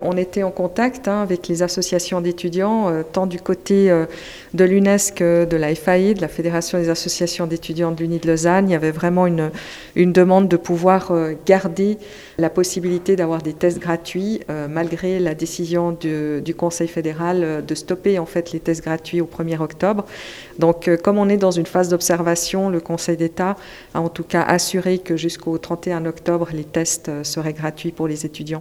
On était en contact hein, avec les associations d'étudiants, euh, tant du côté euh, de l'UNESC de la FAI, de la Fédération des associations d'étudiants de l'Uni de Lausanne. Il y avait vraiment une, une demande de pouvoir euh, garder la possibilité d'avoir des tests gratuits, malgré la décision du, du, Conseil fédéral de stopper en fait les tests gratuits au 1er octobre. Donc, comme on est dans une phase d'observation, le Conseil d'État a en tout cas assuré que jusqu'au 31 octobre, les tests seraient gratuits pour les étudiants.